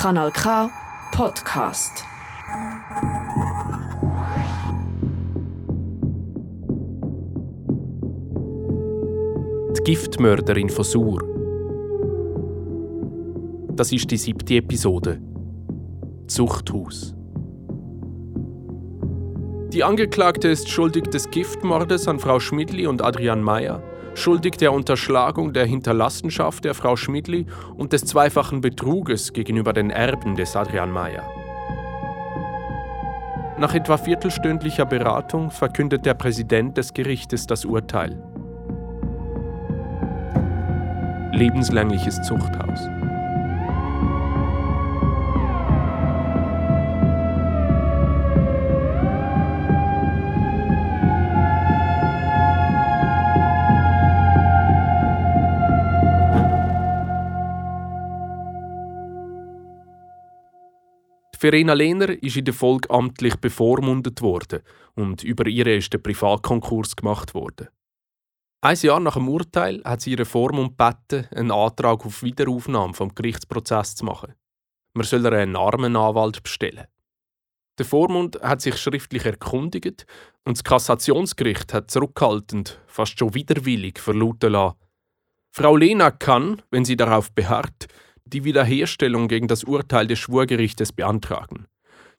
Kanal K Podcast. Die Giftmörderin von Sur. Das ist die siebte Episode. Zuchthaus. Die Angeklagte ist schuldig des Giftmordes an Frau Schmidli und Adrian Meyer, schuldig der Unterschlagung der Hinterlassenschaft der Frau Schmidli und des zweifachen Betruges gegenüber den Erben des Adrian Meyer. Nach etwa viertelstündlicher Beratung verkündet der Präsident des Gerichtes das Urteil. Lebenslängliches Zuchthaus. Verena Lehner ist in der Folge amtlich bevormundet worden und über ihre ist der Privatkonkurs gemacht worden. Ein Jahr nach dem Urteil hat sie ihre Vormund gebeten, einen Antrag auf Wiederaufnahme vom Gerichtsprozess zu machen. Man soll ihr einen armen Anwalt bestellen. Der Vormund hat sich schriftlich erkundigt und das Kassationsgericht hat zurückhaltend, fast schon widerwillig, verlauten lassen. Frau Lena kann, wenn sie darauf beharrt, die Wiederherstellung gegen das Urteil des Schwurgerichtes beantragen.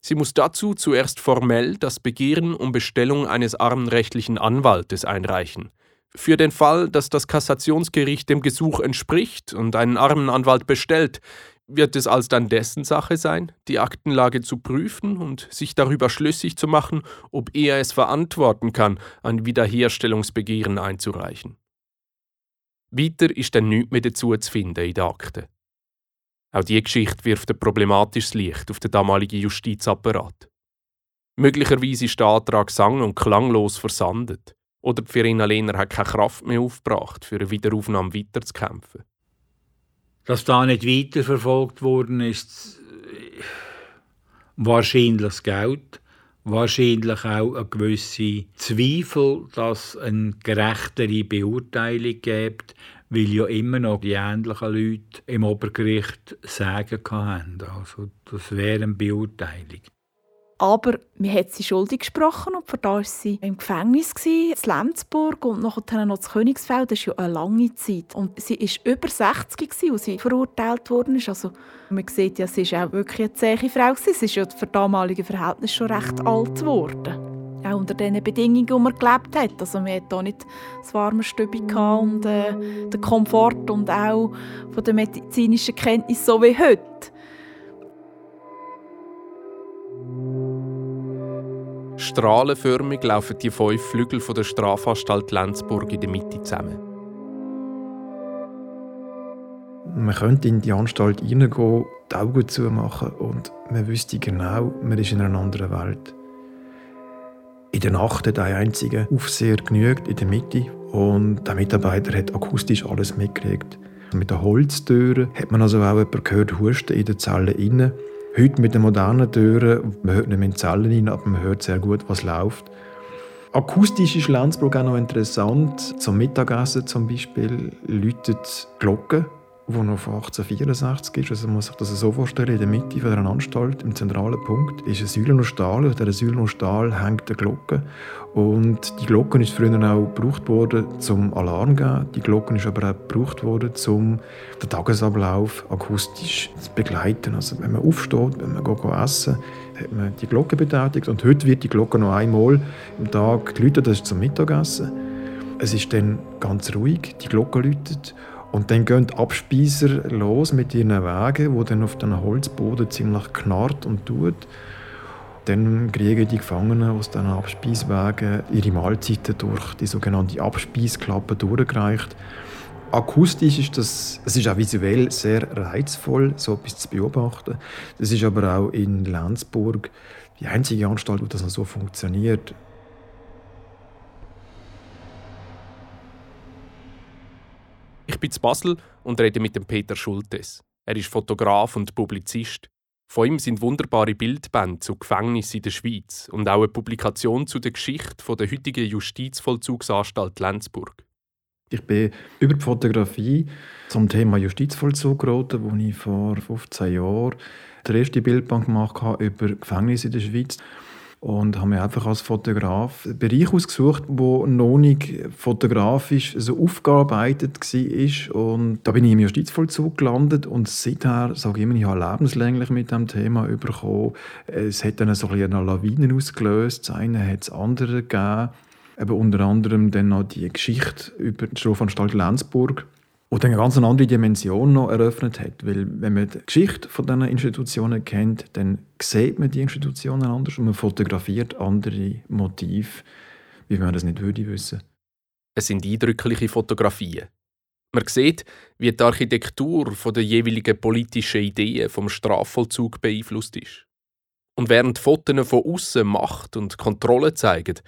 Sie muss dazu zuerst formell das Begehren um Bestellung eines armenrechtlichen Anwaltes einreichen. Für den Fall, dass das Kassationsgericht dem Gesuch entspricht und einen armen Anwalt bestellt, wird es alsdann dessen Sache sein, die Aktenlage zu prüfen und sich darüber schlüssig zu machen, ob er es verantworten kann, ein Wiederherstellungsbegehren einzureichen. Weiter ist dann nichts mehr dazu zu finden in der Akte. Auch diese Geschichte wirft ein problematisches Licht auf den damaligen Justizapparat. Möglicherweise ist der Antrag sang- und klanglos versandet. Oder die Verena Lehner hat keine Kraft mehr aufgebracht, für eine Wiederaufnahme weiterzukämpfen. Dass da nicht weiterverfolgt worden ist, wahrscheinlich das Geld, wahrscheinlich auch eine gewisse Zweifel, dass es eine gerechtere Beurteilung gibt, weil ja immer noch die ähnlichen Leute im Obergericht Sagen hatten. Also das wäre eine Beurteilung. Aber man hat sie schuldig gesprochen und von da war sie im Gefängnis, in Lenzburg und nachher noch in Königsfeld. Das ist ja eine lange Zeit. Und sie war über 60, als sie verurteilt worden ist. Also man sieht ja, sie war auch wirklich eine zähe Frau. Sie ist ja für damalige Verhältnisse schon recht alt geworden auch unter den Bedingungen, die man gelebt hat. Also man hatte auch nicht das warme Stübchen und äh, den Komfort und auch von der medizinischen Kenntnis so wie heute. Strahlenförmig laufen die fünf Flügel von der Strafanstalt Lenzburg in der Mitte zusammen. Man könnte in die Anstalt hineingehen, die Augen zumachen und man wüsste genau, man ist in einer anderen Welt. In der Nacht hat ein einziger Aufseher genügt in der Mitte und der Mitarbeiter hat akustisch alles mitgekriegt. Mit den Holztüren hat man also auch jemanden gehört husten in den Zellen innen. Heute mit den modernen Türen, man hört nicht mehr in die Zellen rein, aber man hört sehr gut, was läuft. Akustisch ist Lenzburg auch noch interessant. Zum Mittagessen zum Beispiel läutet Glocken wo noch von 1864 ist. Also man muss sich das so vorstellen, in der Mitte von einer Anstalt, im zentralen Punkt, ist ein Säulen aus Stahl. Auf dieser Säulen aus Stahl hängt eine Glocke. Und die Glocke ist früher auch gebraucht worden, zum Alarm geben. Die Glocke ist aber auch gebraucht worden, um den Tagesablauf akustisch zu begleiten. Also wenn man aufsteht, wenn man geht essen hat man die Glocke betätigt. Und heute wird die Glocke noch einmal im Tag geläutet, das ist zum Mittagessen. Es ist dann ganz ruhig, die Glocke läutet und dann gehen die Abspeiser los mit ihren Wagen, wo dann auf dem Holzboden ziemlich knarrt und tut. Dann kriegen die Gefangenen aus diesen Abspeiswagen ihre Mahlzeiten durch die sogenannte Abspeisklappe durchgereicht. Akustisch ist das, es ist auch visuell sehr reizvoll, so etwas zu beobachten. Das ist aber auch in Lenzburg die einzige Anstalt, wo das noch so funktioniert. Ich bin zu Basel und rede mit dem Peter Schultes. Er ist Fotograf und Publizist. Von ihm sind wunderbare Bildbände zu Gefängnissen in der Schweiz und auch eine Publikation zu der Geschichte der heutigen Justizvollzugsanstalt Lenzburg. Ich bin über die Fotografie zum Thema Justizvollzug geraten, wo ich vor 15 Jahren die erste Bildbank gemacht habe über Gefängnisse in der Schweiz und habe mir einfach als Fotograf einen Bereich ausgesucht, wo noch nicht fotografisch so aufgearbeitet war. Und da bin ich im Justizvollzug gelandet und seither sage ich immer, ich habe lebenslänglich mit dem Thema bekommen. Es hat dann so ein eine Lawine ausgelöst, das eine hat es andere gegeben. Eben unter anderem dann noch die Geschichte über die Strafanstalt Lenzburg und eine ganz andere Dimension noch eröffnet hat. Weil wenn man die Geschichte von diesen Institutionen kennt, dann sieht man die Institutionen anders und man fotografiert andere Motive, wie man das nicht würde wissen. Es sind eindrückliche Fotografien. Man sieht, wie die Architektur von der jeweiligen politischen Ideen vom Strafvollzug beeinflusst ist. Und während Fotos von außen Macht und Kontrolle zeigen,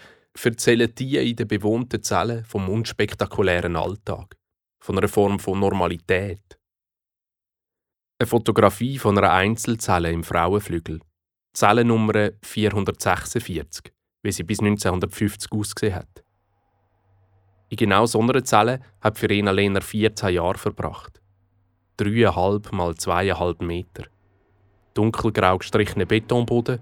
erzählen die in den bewohnten Zellen vom unspektakulären Alltag von einer Form von Normalität. Eine Fotografie von einer Einzelzelle im Frauenflügel. Zellennummer 446, wie sie bis 1950 ausgesehen hat. In genau so einer Zelle hat Verena Lehner 14 Jahre verbracht. Dreieinhalb mal zweieinhalb Meter. Dunkelgrau gestrichener Betonboden,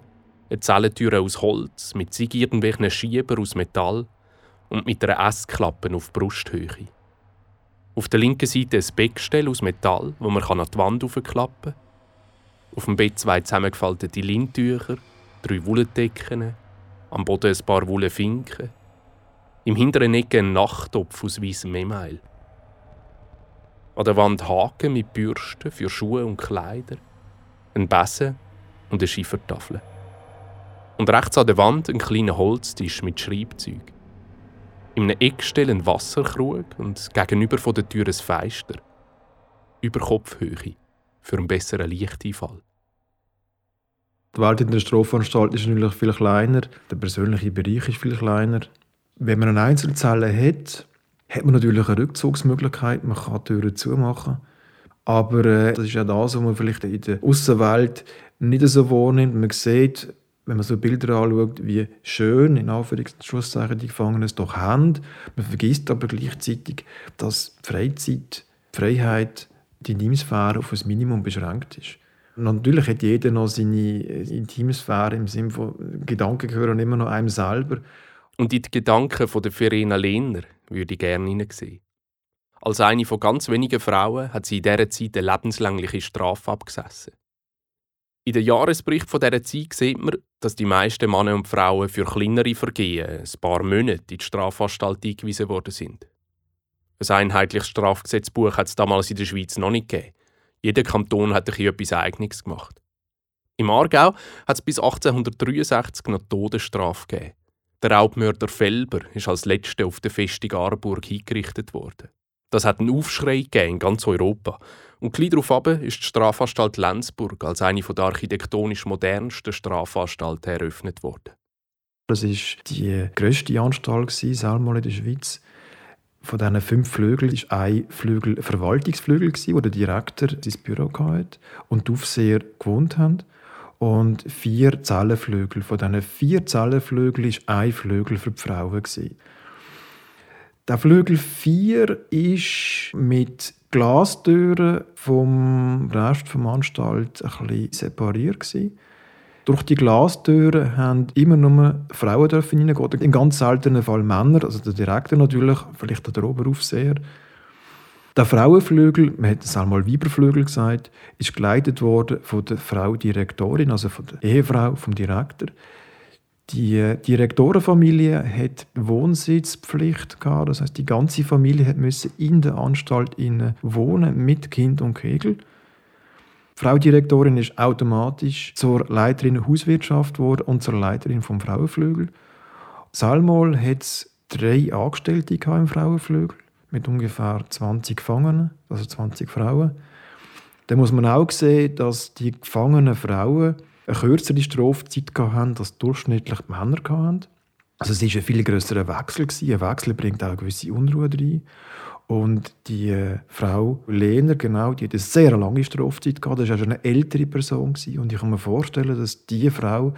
eine Zellentür aus Holz mit zig irgendwelchen Schieber aus Metall und mit einer Essklappe auf Brusthöhe. Auf der linken Seite ein Beckgestell aus Metall, wo man an die Wand aufklappen kann. Auf dem Bett zwei zusammengefaltete Lindtücher, drei Wolldecken, am Boden ein paar Wollfinken. Im hinteren Ecke ein Nachttopf aus weißem Email. An der Wand Haken mit Bürsten für Schuhe und Kleider, ein Besen und eine Schiefertafel. Und rechts an der Wand ein kleiner Holztisch mit Schreibzeug. In einem Eck stehen ein Wasserkrug und gegenüber von der Tür ein Feister. Über Kopfhöhe, für einen besseren Lichteinfall. Die Welt in der Strafanstalt ist natürlich viel kleiner, der persönliche Bereich ist viel kleiner. Wenn man eine Einzelzelle hat, hat man natürlich eine Rückzugsmöglichkeit, man kann Türen zumachen. Aber äh, das ist ja das, was man vielleicht in der Außenwelt nicht so wahrnimmt. Man sieht, wenn man so Bilder anschaut, wie schön in Anführungszeichen die Gefangenen es doch haben. Man vergisst aber gleichzeitig, dass die Freizeit, die Freiheit, die Intimsphäre auf ein Minimum beschränkt ist. Natürlich hat jeder noch seine Intimsphäre im Sinne von Gedanken gehören immer noch einem selber. Und in die Gedanken von der Verena Lehner würde ich gerne hineinsehen. Als eine von ganz wenigen Frauen hat sie in dieser Zeit eine lebenslängliche Strafe abgesessen. In den Jahresbericht von dieser Zeit sieht man, dass die meisten Männer und Frauen für kleinere Vergehen ein paar Monate in die Strafanstalt eingewiesen worden sind. Ein einheitliches Strafgesetzbuch hat es damals in der Schweiz noch nicht gegeben. Jeder Kanton hat etwas Eigenes gemacht. Im Aargau hat es bis 1863 noch Todesstrafe gegeben. Der Raubmörder Felber ist als letzter auf der Festung Aarburg hingerichtet worden. Das hat einen Aufschrei gegeben in ganz Europa und gleich darauf ist die Strafanstalt Lenzburg als eine der architektonisch modernsten Strafanstalten eröffnet worden. Das war die grösste Anstalt, in der Schweiz. Von diesen fünf Flügeln war ein Flügel Verwaltungsflügel, wo der Direktor sein Büro hatte und die Aufseher gewohnt haben. Und vier Zellenflügel. Von diesen vier Zellenflügeln war ein Flügel für die Frauen. Der Flügel 4 ist mit Glastüren vom Rest der Anstalt ein bisschen separiert. Durch die Glastüren haben immer nur Frauen reingehen, in ganz seltenen Fall Männer, also der Direktor natürlich, vielleicht der Oberaufseher. Der Frauenflügel, man hat es einmal Weiberflügel gesagt, ist geleitet worden von der Frau Direktorin, also von der Ehefrau vom Direktor. Die Direktorenfamilie hat Wohnsitzpflicht gehabt, das heißt die ganze Familie musste in der Anstalt wohnen mit Kind und Kegel. Die Frau Direktorin ist automatisch zur Leiterin Hauswirtschaft geworden und zur Leiterin vom Frauenflügel. Salmol hat drei Angestellte im Frauenflügel mit ungefähr 20 Gefangenen, also 20 Frauen. Da muss man auch sehen, dass die gefangenen Frauen eine kürzere Strafzeit hatten, als durchschnittlich die Männer hatten. Also es war ein viel grösserer Wechsel. Ein Wechsel bringt auch eine gewisse Unruhe rein. Und die äh, Frau Lehner, genau, die hat eine sehr lange Strafzeit. Das war eine ältere Person. Und ich kann mir vorstellen, dass diese Frau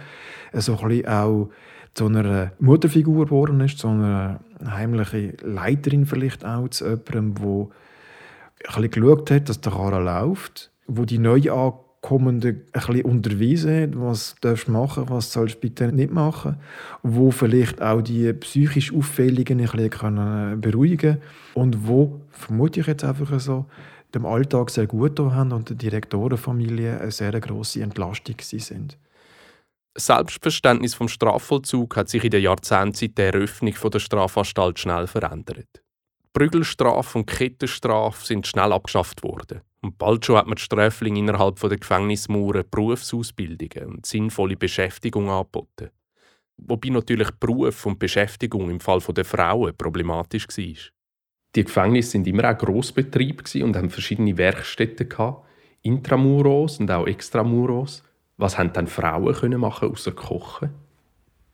so ein auch zu einer Mutterfigur geworden ist, zu einer heimlichen Leiterin vielleicht auch, zu jemandem, der ein bisschen geschaut hat, dass der Karren läuft, wo die neu Ankommenden ein bisschen unterwiesen hat, was du machen, was du bitte nicht machen, wo vielleicht auch die psychisch Auffälligen ein bisschen beruhigen können und wo, vermute ich jetzt einfach so, dem Alltag sehr gut haben und der Direktorenfamilie eine sehr grosse Entlastung sind. Selbstverständnis vom Strafvollzug hat sich in den Jahrzehnten seit der Eröffnung der Strafanstalt schnell verändert. Prügelstrafe und Kettenstrafe sind schnell abgeschafft worden. Und bald schon hat man die Sträflinge innerhalb der Gefängnismauern Berufsausbildungen und sinnvolle Beschäftigung angeboten. Wobei natürlich Beruf und Beschäftigung im Fall der Frauen problematisch war. Die Gefängnisse sind immer auch Grossbetrieb und haben verschiedene Werkstätten Intramuros und auch Extramuros. Was haben dann Frauen können machen außer kochen?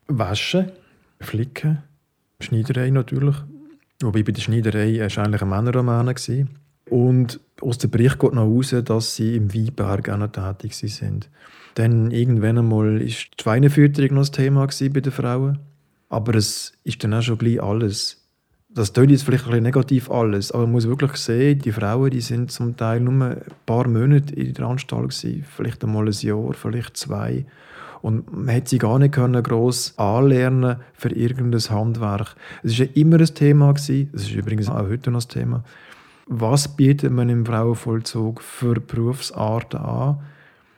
Waschen, flicken, Schneiderei natürlich. Wobei bei der Schneiderei war eigentlich ein Männerroman. Und aus dem Bericht geht noch heraus, dass sie im Weinberg auch noch tätig sind. Dann irgendwann einmal war die Schweinefütterung noch das Thema bei den Frauen. Aber es ist dann auch schon gleich alles. Das klingt jetzt vielleicht ein bisschen negativ alles, aber man muss wirklich sehen, die Frauen die sind zum Teil nur ein paar Monate in der Anstalt vielleicht einmal ein Jahr, vielleicht zwei. Und man hätte sie gar nicht können gross anlernen für irgendein Handwerk. Es war ja immer ein Thema, gewesen, es ist übrigens auch heute noch ein Thema. Was bietet man im Frauenvollzug für Berufsarten an?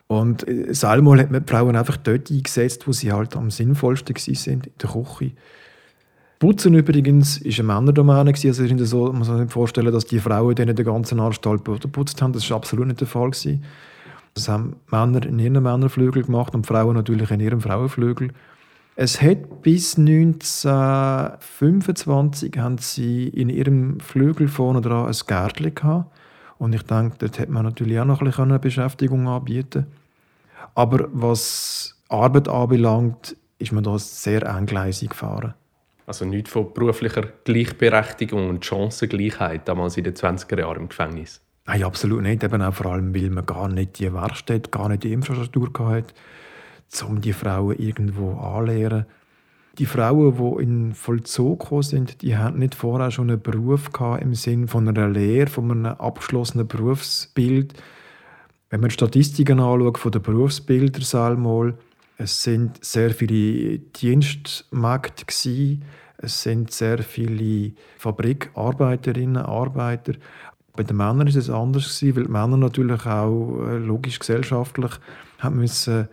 Und äh, selber hat man die Frauen einfach dort eingesetzt, wo sie halt am sinnvollsten waren, in der Küche. Putzen übrigens war eine Männerdomäne. Also so, man muss sich vorstellen, dass die Frauen denen den ganzen Anstalt geputzt haben. Das war absolut nicht der Fall. Gewesen. Das haben Männer in ihren Männerflügel gemacht und Frauen natürlich in ihrem Frauenflügel. Es hat bis 1925 haben sie in ihrem Flügel vorne dran ein Gärtchen gehabt. Und ich denke, dort hätte man natürlich auch noch ein bisschen Beschäftigung anbieten Aber was Arbeit anbelangt, ist man da sehr engleisig gefahren. Also nicht von beruflicher Gleichberechtigung und Chancengleichheit damals in den 20er Jahren im Gefängnis. Nein, absolut nicht. Eben auch vor allem, weil man gar nicht die Werkstatt, gar nicht die Infrastruktur hatte, um die Frauen irgendwo anzulehren. Die Frauen, die in Vollzug sind, die hatten nicht vorher schon einen Beruf gehabt, im Sinne von einer Lehre, von einem abgeschlossenen Berufsbild. Wenn man Statistiken anschaut von den Berufsbildern, mal, es sind sehr viele Dienstmägde es sind sehr viele Fabrikarbeiterinnen, Arbeiter. Bei den Männern ist es anders gewesen, weil die Männer natürlich auch äh, logisch gesellschaftlich haben müssen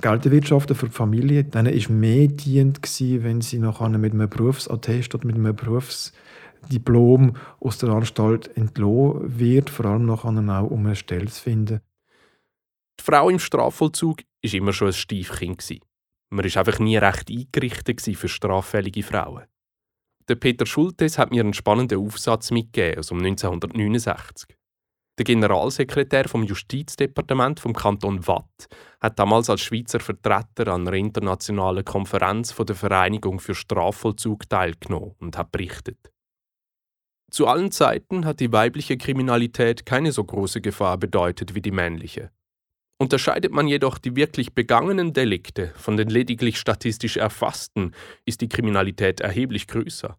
Geld erwirtschaften für die Familie. Dann ist mehr dient gewesen, wenn sie noch mit einem Berufsattest oder mit einem Berufsdiplom aus der Anstalt entlohnt wird, vor allem noch auch um eine Stelle zu finden. Die Frau im Strafvollzug war immer schon ein Stiefkind. Man war einfach nie recht eingerichtet für straffällige Frauen. Der Peter Schultes hat mir einen spannenden Aufsatz mitgegeben aus 1969. Der Generalsekretär vom Justizdepartement vom Kanton Watt hat damals als Schweizer Vertreter an einer internationalen Konferenz von der Vereinigung für Strafvollzug teilgenommen und hat berichtet. Zu allen Zeiten hat die weibliche Kriminalität keine so große Gefahr bedeutet wie die männliche. Unterscheidet man jedoch die wirklich begangenen Delikte von den lediglich statistisch erfassten, ist die Kriminalität erheblich größer.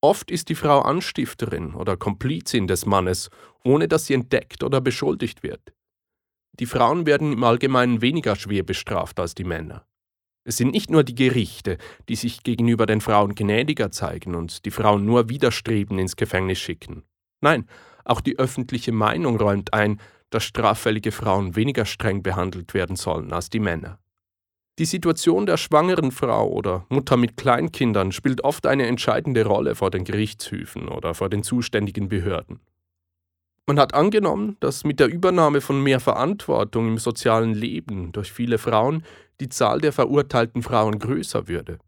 Oft ist die Frau Anstifterin oder Komplizin des Mannes, ohne dass sie entdeckt oder beschuldigt wird. Die Frauen werden im Allgemeinen weniger schwer bestraft als die Männer. Es sind nicht nur die Gerichte, die sich gegenüber den Frauen gnädiger zeigen und die Frauen nur widerstreben ins Gefängnis schicken. Nein, auch die öffentliche Meinung räumt ein, dass straffällige Frauen weniger streng behandelt werden sollen als die Männer. Die Situation der schwangeren Frau oder Mutter mit Kleinkindern spielt oft eine entscheidende Rolle vor den Gerichtshöfen oder vor den zuständigen Behörden. Man hat angenommen, dass mit der Übernahme von mehr Verantwortung im sozialen Leben durch viele Frauen die Zahl der verurteilten Frauen größer würde.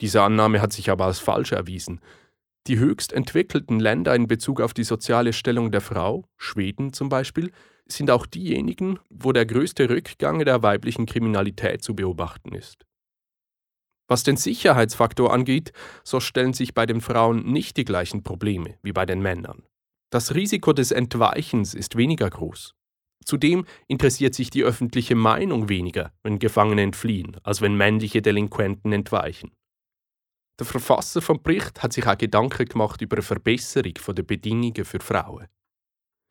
Diese Annahme hat sich aber als falsch erwiesen. Die höchst entwickelten Länder in Bezug auf die soziale Stellung der Frau, Schweden zum Beispiel, sind auch diejenigen, wo der größte Rückgang der weiblichen Kriminalität zu beobachten ist. Was den Sicherheitsfaktor angeht, so stellen sich bei den Frauen nicht die gleichen Probleme wie bei den Männern. Das Risiko des Entweichens ist weniger groß. Zudem interessiert sich die öffentliche Meinung weniger, wenn Gefangene entfliehen, als wenn männliche Delinquenten entweichen. Der Verfasser vom Bericht hat sich auch Gedanken gemacht über eine Verbesserung der Bedingungen für Frauen.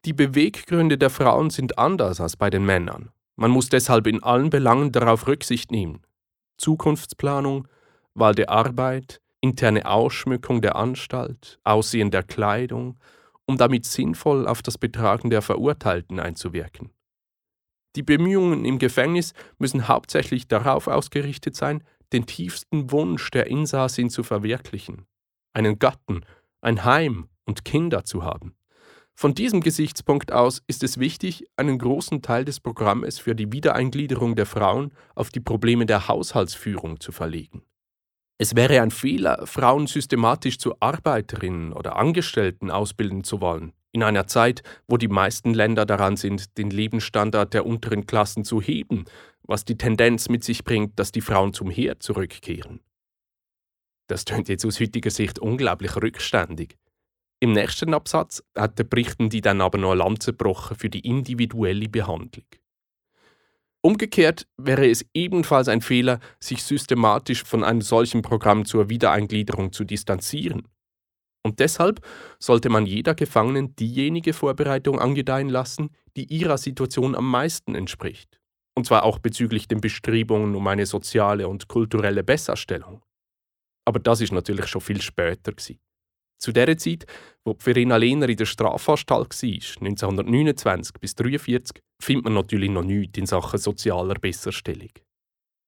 Die Beweggründe der Frauen sind anders als bei den Männern. Man muss deshalb in allen Belangen darauf Rücksicht nehmen. Zukunftsplanung, Wahl der Arbeit, interne Ausschmückung der Anstalt, Aussehen der Kleidung, um damit sinnvoll auf das Betragen der Verurteilten einzuwirken. Die Bemühungen im Gefängnis müssen hauptsächlich darauf ausgerichtet sein, den tiefsten Wunsch der Insassin zu verwirklichen, einen Gatten, ein Heim und Kinder zu haben. Von diesem Gesichtspunkt aus ist es wichtig, einen großen Teil des Programmes für die Wiedereingliederung der Frauen auf die Probleme der Haushaltsführung zu verlegen. Es wäre ein Fehler, Frauen systematisch zu Arbeiterinnen oder Angestellten ausbilden zu wollen, in einer Zeit, wo die meisten Länder daran sind, den Lebensstandard der unteren Klassen zu heben, was die Tendenz mit sich bringt, dass die Frauen zum Heer zurückkehren. Das tönt jetzt aus heutiger Sicht unglaublich rückständig. Im nächsten Absatz hat der Berichtende dann aber noch eine Lanze gebrochen für die individuelle Behandlung. Umgekehrt wäre es ebenfalls ein Fehler, sich systematisch von einem solchen Programm zur Wiedereingliederung zu distanzieren. Und deshalb sollte man jeder Gefangenen diejenige Vorbereitung angedeihen lassen, die ihrer Situation am meisten entspricht. Und zwar auch bezüglich den Bestrebungen um eine soziale und kulturelle Besserstellung. Aber das ist natürlich schon viel später. Gewesen. Zu der Zeit, wo Verena Lehner in der Strafanstalt war, 1929 bis 1943, findet man natürlich noch nichts in Sachen sozialer Besserstellung.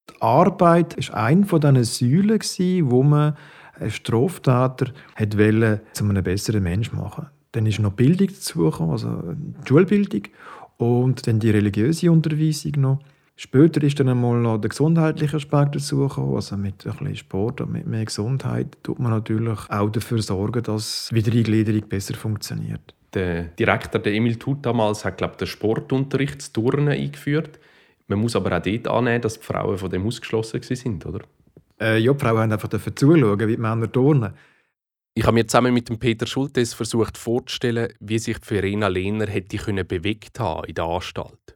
Die Arbeit war eine von diesen Säulen, wo man einen Straftäter wollte, zu einem besseren Menschen machen. Dann ist noch Bildung dazugekommen, also die Schulbildung und dann die religiöse Unterweisung noch. Später ist dann einmal noch der gesundheitliche Aspekt dazugekommen. Also mit ein bisschen Sport und mit mehr Gesundheit tut man natürlich auch dafür sorgen, dass die Wiedereingliederung besser funktioniert. Der Direktor der Emil Tut damals hat glaube den Sportunterricht zu Turnen eingeführt. Man muss aber auch dort annehmen, dass die Frauen von dem ausgeschlossen sind, oder? Äh, ja, die Frauen haben einfach dafür zuschauen, wie die Männer turnen. Ich habe mir zusammen mit dem Peter Schultes versucht vorzustellen, wie sich Verena Lehner hätte können bewegt haben in der Anstalt.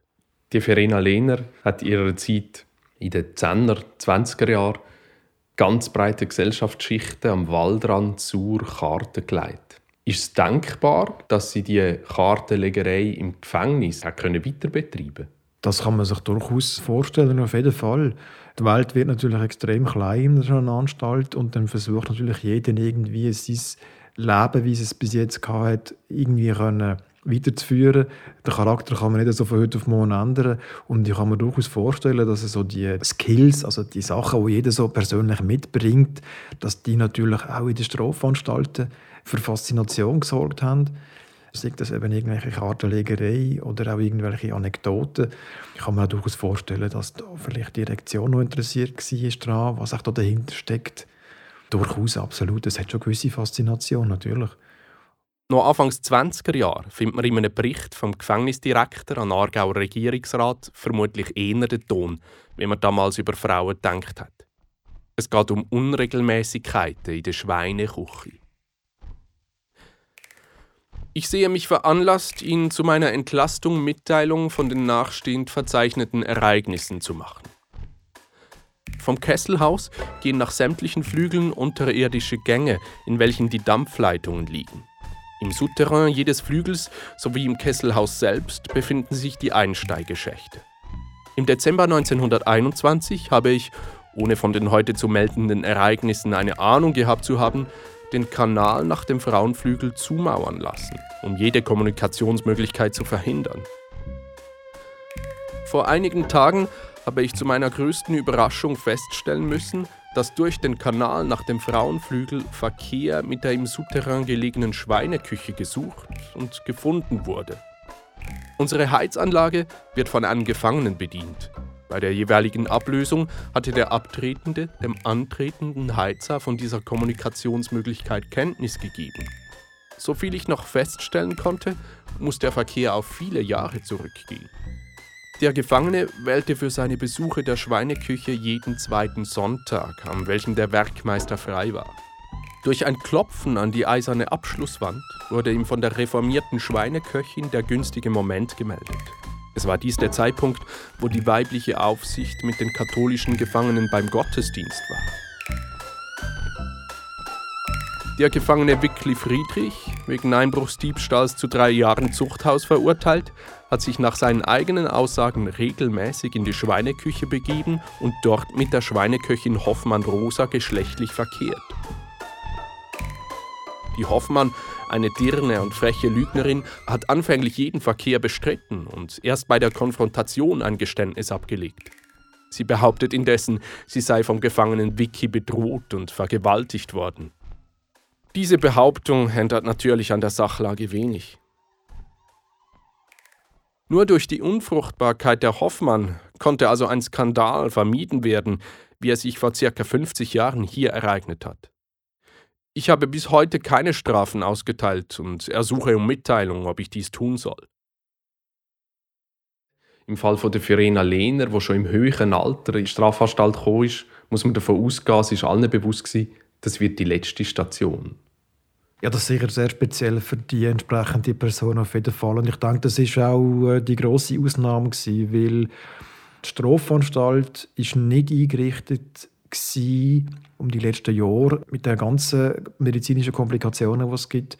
Die Verena Lehner hat in ihrer Zeit in den 10er, 20er Jahren ganz breite Gesellschaftsschichten am Waldrand zur Karte gelegt. Ist es denkbar, dass sie die Kartenlegerei im Gefängnis weiter betreiben Das kann man sich durchaus vorstellen, auf jeden Fall. Die Welt wird natürlich extrem klein in so einer Anstalt und dann versucht natürlich jeder irgendwie sein Leben, wie es es bis jetzt hatte, irgendwie können weiterzuführen. Den Charakter kann man nicht so von heute auf morgen ändern. Und ich kann mir durchaus vorstellen, dass so die Skills, also die Sachen, die jeder so persönlich mitbringt, dass die natürlich auch in den Strafanstalten für Faszination gesorgt haben. Sei das eben irgendwelche Kartenlegerei oder auch irgendwelche Anekdoten. Ich kann mir durchaus vorstellen, dass da vielleicht die Direktion noch interessiert war, was auch da dahinter steckt. Durchaus, absolut. Es hat schon gewisse Faszination, natürlich. Noch Anfangs 20er Jahre findet man in einem Bericht vom Gefängnisdirektor an Aargauer Regierungsrat vermutlich eher den Ton, wie man damals über Frauen gedacht hat. Es geht um Unregelmäßigkeiten in der Schweineküche. Ich sehe mich veranlasst, Ihnen zu meiner Entlastung Mitteilung von den nachstehend verzeichneten Ereignissen zu machen. Vom Kesselhaus gehen nach sämtlichen Flügeln unterirdische Gänge, in welchen die Dampfleitungen liegen. Im Souterrain jedes Flügels sowie im Kesselhaus selbst befinden sich die Einsteigeschächte. Im Dezember 1921 habe ich, ohne von den heute zu meldenden Ereignissen eine Ahnung gehabt zu haben, den Kanal nach dem Frauenflügel zumauern lassen, um jede Kommunikationsmöglichkeit zu verhindern. Vor einigen Tagen habe ich zu meiner größten Überraschung feststellen müssen, dass durch den Kanal nach dem Frauenflügel Verkehr mit der im Souterrain gelegenen Schweineküche gesucht und gefunden wurde. Unsere Heizanlage wird von einem Gefangenen bedient. Bei der jeweiligen Ablösung hatte der Abtretende dem antretenden Heizer von dieser Kommunikationsmöglichkeit Kenntnis gegeben. Soviel ich noch feststellen konnte, muss der Verkehr auf viele Jahre zurückgehen. Der Gefangene wählte für seine Besuche der Schweineküche jeden zweiten Sonntag, an welchem der Werkmeister frei war. Durch ein Klopfen an die eiserne Abschlusswand wurde ihm von der reformierten Schweineköchin der günstige Moment gemeldet. Es war dies der Zeitpunkt, wo die weibliche Aufsicht mit den katholischen Gefangenen beim Gottesdienst war. Der Gefangene Wickli Friedrich, wegen Einbruchsdiebstahls zu drei Jahren Zuchthaus verurteilt, hat sich nach seinen eigenen Aussagen regelmäßig in die Schweineküche begeben und dort mit der Schweineköchin Hoffmann Rosa geschlechtlich verkehrt. Die Hoffmann, eine dirne und freche Lügnerin, hat anfänglich jeden Verkehr bestritten und erst bei der Konfrontation ein Geständnis abgelegt. Sie behauptet indessen, sie sei vom Gefangenen Vicky bedroht und vergewaltigt worden. Diese Behauptung ändert natürlich an der Sachlage wenig. Nur durch die Unfruchtbarkeit der Hoffmann konnte also ein Skandal vermieden werden, wie er sich vor circa 50 Jahren hier ereignet hat. Ich habe bis heute keine Strafen ausgeteilt und ersuche um Mitteilung, ob ich dies tun soll. Im Fall von der Verena Lehner, wo schon im höheren Alter in die Strafanstalt ist, muss man davon ausgehen, es ist allen bewusst gewesen, das wird die letzte Station. Ja, das ist sicher sehr speziell für die entsprechende Person auf jeden Fall. Und ich denke, das ist auch äh, die große Ausnahme gewesen, weil die Strafanstalt ist nicht eingerichtet gewesen, um die letzten Jahre mit den ganzen medizinischen Komplikationen, die es gibt.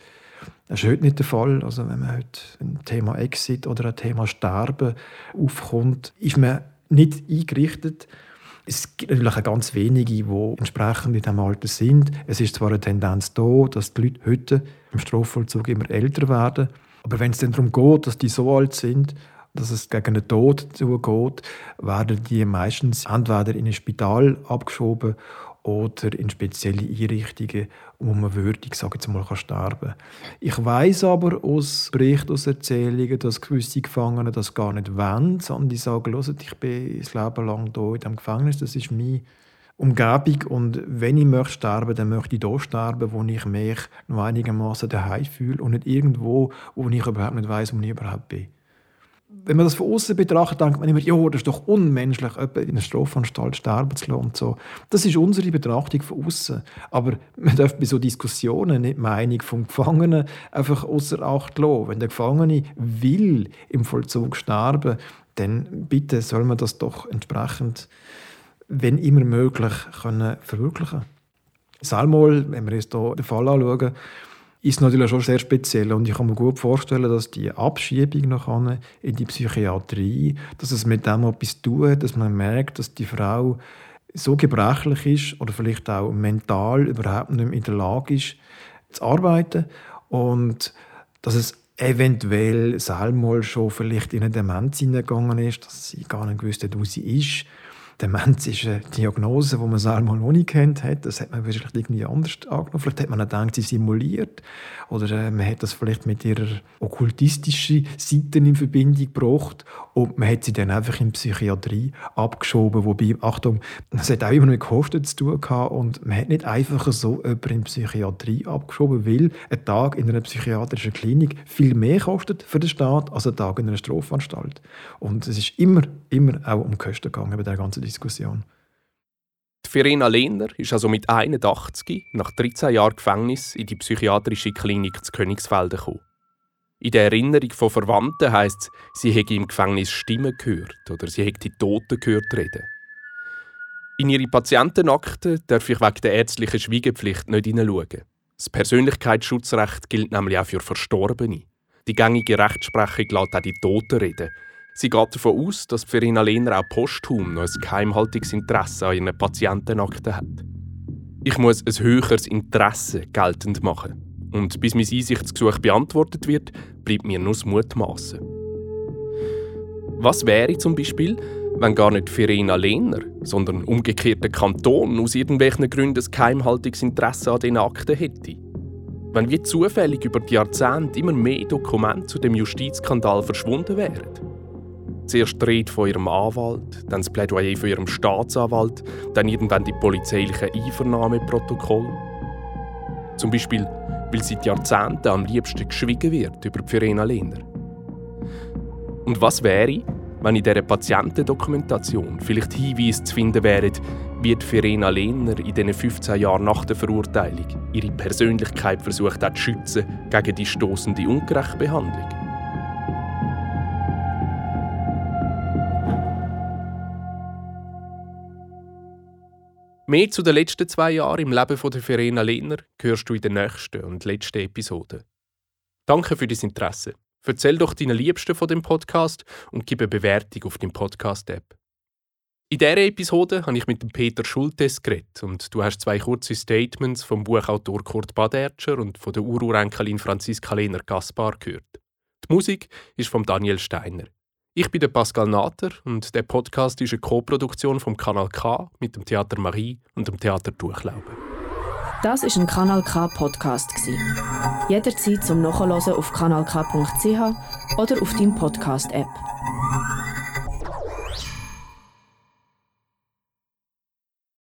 Das ist heute nicht der Fall. Also wenn man heute ein Thema Exit oder ein Thema Sterben aufkommt, ist man nicht eingerichtet. Es gibt natürlich auch ganz wenige, die entsprechend in diesem Alter sind. Es ist zwar eine Tendenz da, dass die Leute heute im Strafvollzug immer älter werden, aber wenn es dann darum geht, dass die so alt sind, dass es gegen den Tod zugeht, werden die meistens entweder in ein Spital abgeschoben oder in spezielle Einrichtungen, wo man würdig, sage jetzt mal, kann sterben Ich weiß aber aus Berichten, aus Erzählungen, dass gewisse Gefangene das gar nicht wollen, sondern die sagen, ich bin das Leben lang hier in diesem Gefängnis, das ist meine Umgebung. Und wenn ich möchte sterben, dann möchte ich hier sterben, wo ich mich noch einigermaßen daheim fühle und nicht irgendwo, wo ich überhaupt nicht weiß, wo ich überhaupt bin wenn man das von außen betrachtet, denkt man immer, ja, das ist doch unmenschlich, jemanden in einer Strafanstalt sterben zu lassen. Und so. Das ist unsere Betrachtung von außen. Aber man darf bei so Diskussionen nicht die Meinung vom Gefangenen einfach außer Acht lassen. Wenn der Gefangene will im Vollzug sterben, dann bitte soll man das doch entsprechend, wenn immer möglich, können verwirklichen. Salmol, wenn wir uns hier den Fall anschauen, ist natürlich schon sehr speziell. Und ich kann mir gut vorstellen, dass die Abschiebung nach in die Psychiatrie, dass es mit dem etwas tut, dass man merkt, dass die Frau so gebrechlich ist oder vielleicht auch mental überhaupt nicht mehr in der Lage ist, zu arbeiten. Und dass es eventuell selber schon vielleicht in eine Demenz hineingegangen ist, dass sie gar nicht gewusst hat, wo sie ist Demenz ist eine Diagnose, die man selber noch nicht kennt hat. Das hat man vielleicht irgendwie anders angenommen. Vielleicht hat man auch gedacht, sie simuliert. Oder äh, man hat das vielleicht mit ihrer okkultistischen Seite in Verbindung gebracht. Und man hat sie dann einfach in die Psychiatrie abgeschoben. Wobei, Achtung, das hat auch immer mit Kosten zu tun gehabt. Und man hat nicht einfach so jemanden in die Psychiatrie abgeschoben, weil ein Tag in einer psychiatrischen Klinik viel mehr kostet für den Staat als ein Tag in einer Strafanstalt. Und es ist immer, immer auch um Kosten gegangen bei der ganzen Diskussion. Verena Lehner ist also mit 81 nach 13 Jahren Gefängnis in die psychiatrische Klinik zu Königsfelden gekommen. In der Erinnerung von Verwandten heisst es, sie hätte im Gefängnis Stimmen gehört oder sie hätte die Toten gehört reden. In ihre Patientenakte darf ich wegen der ärztlichen Schweigepflicht nicht hineinschauen. Das Persönlichkeitsschutzrecht gilt nämlich auch für Verstorbene. Die gängige Rechtsprechung lässt auch die Toten reden, Sie geht davon aus, dass Verena Lehner auch posthum noch ein Geheimhaltungsinteresse an ihren Patientenakten hat. Ich muss ein höheres Interesse geltend machen. Und bis mein Einsichtsgesuch beantwortet wird, bleibt mir nur das Mutmaßen. Was wäre zum Beispiel, wenn gar nicht Verena Lehner, sondern umgekehrt der Kanton aus irgendwelchen Gründen ein Geheimhaltungsinteresse an den Akten hätte? Wenn wie zufällig über die Jahrzehnte immer mehr Dokumente zu dem Justizskandal verschwunden wären? Zuerst Rede von ihrem Anwalt, dann das Plädoyer von ihrem Staatsanwalt, dann irgendwann die polizeilichen Einvernahmeprotokolle. Zum Beispiel, weil seit Jahrzehnten am liebsten geschwiegen wird über die Verena Lehner. Und was wäre, wenn in dieser Patientendokumentation vielleicht Hinweise zu finden wären, wie die Verena Lehner in den 15 Jahren nach der Verurteilung ihre Persönlichkeit versucht hat zu schützen gegen die stoßende Ungerechtbehandlung? Mehr zu den letzten zwei Jahren im Leben von der Verena Lehner hörst du in der nächsten und letzten Episode. Danke für dein Interesse. Erzähl doch deinen Liebsten von dem Podcast und gib eine Bewertung auf dem Podcast-App. In dieser Episode habe ich mit dem Peter Schultes geredet und du hast zwei kurze Statements vom Buchautor Kurt Badertscher und von der Ururenkelin Franziska Lehner Gaspar gehört. Die Musik ist von Daniel Steiner. Ich bin der Pascal Nater und der Podcast ist eine Co-Produktion vom Kanal K mit dem Theater Marie und dem Theater Durchlauben. Das ist ein Kanal K Podcast Jederzeit zum Nachhören auf kanalk.ch oder auf deinem Podcast App.